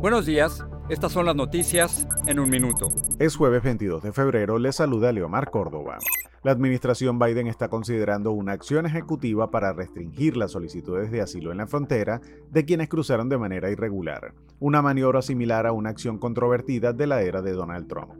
Buenos días, estas son las noticias en un minuto. Es jueves 22 de febrero, le saluda Leomar Córdoba. La administración Biden está considerando una acción ejecutiva para restringir las solicitudes de asilo en la frontera de quienes cruzaron de manera irregular, una maniobra similar a una acción controvertida de la era de Donald Trump.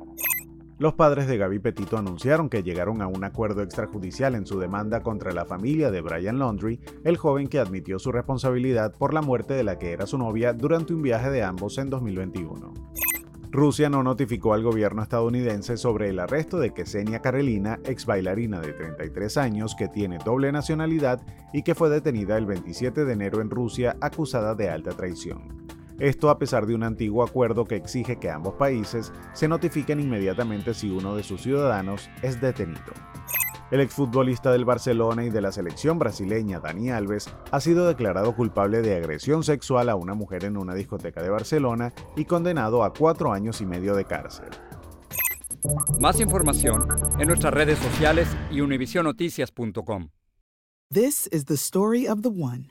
Los padres de Gaby Petito anunciaron que llegaron a un acuerdo extrajudicial en su demanda contra la familia de Brian Laundrie, el joven que admitió su responsabilidad por la muerte de la que era su novia durante un viaje de ambos en 2021. Rusia no notificó al gobierno estadounidense sobre el arresto de Ksenia Karelina, ex bailarina de 33 años que tiene doble nacionalidad y que fue detenida el 27 de enero en Rusia acusada de alta traición. Esto a pesar de un antiguo acuerdo que exige que ambos países se notifiquen inmediatamente si uno de sus ciudadanos es detenido. El exfutbolista del Barcelona y de la selección brasileña Dani Alves ha sido declarado culpable de agresión sexual a una mujer en una discoteca de Barcelona y condenado a cuatro años y medio de cárcel. Más información en nuestras redes sociales y univisionoticias.com. This is the story of the one.